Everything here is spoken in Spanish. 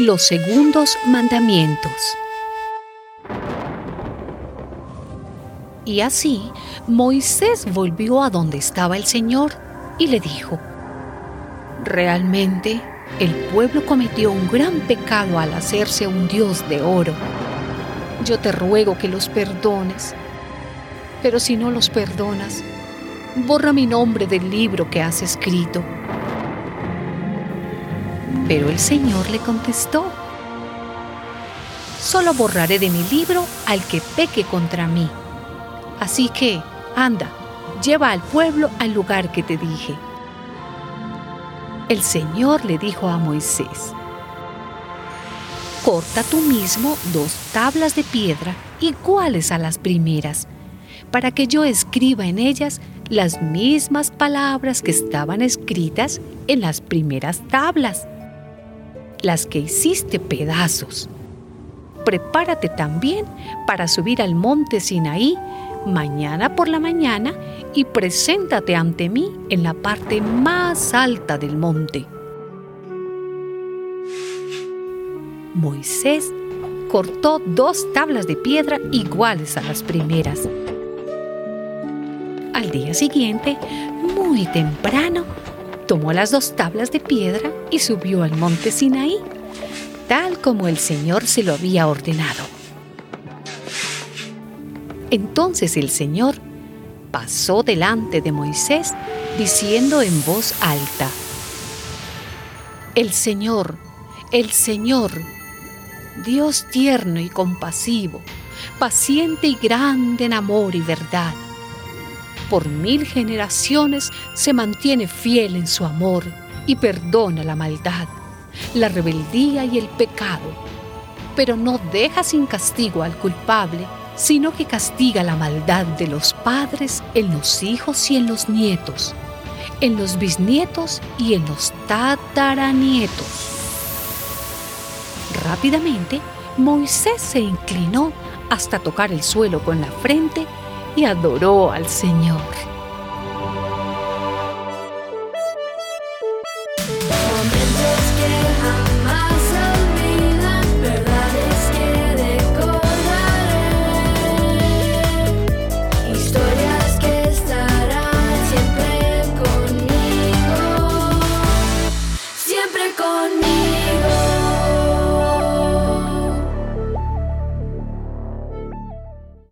los segundos mandamientos. Y así Moisés volvió a donde estaba el Señor y le dijo, Realmente el pueblo cometió un gran pecado al hacerse un Dios de oro. Yo te ruego que los perdones, pero si no los perdonas, borra mi nombre del libro que has escrito. Pero el Señor le contestó, solo borraré de mi libro al que peque contra mí. Así que, anda, lleva al pueblo al lugar que te dije. El Señor le dijo a Moisés, corta tú mismo dos tablas de piedra iguales a las primeras, para que yo escriba en ellas las mismas palabras que estaban escritas en las primeras tablas, las que hiciste pedazos. Prepárate también para subir al monte Sinaí mañana por la mañana y preséntate ante mí en la parte más alta del monte. Moisés cortó dos tablas de piedra iguales a las primeras. Al día siguiente, muy temprano, tomó las dos tablas de piedra y subió al monte Sinaí, tal como el Señor se lo había ordenado. Entonces el Señor pasó delante de Moisés diciendo en voz alta, El Señor, el Señor, Dios tierno y compasivo, paciente y grande en amor y verdad. Por mil generaciones se mantiene fiel en su amor y perdona la maldad, la rebeldía y el pecado, pero no deja sin castigo al culpable sino que castiga la maldad de los padres en los hijos y en los nietos, en los bisnietos y en los tataranietos. Rápidamente, Moisés se inclinó hasta tocar el suelo con la frente adoró al Señor.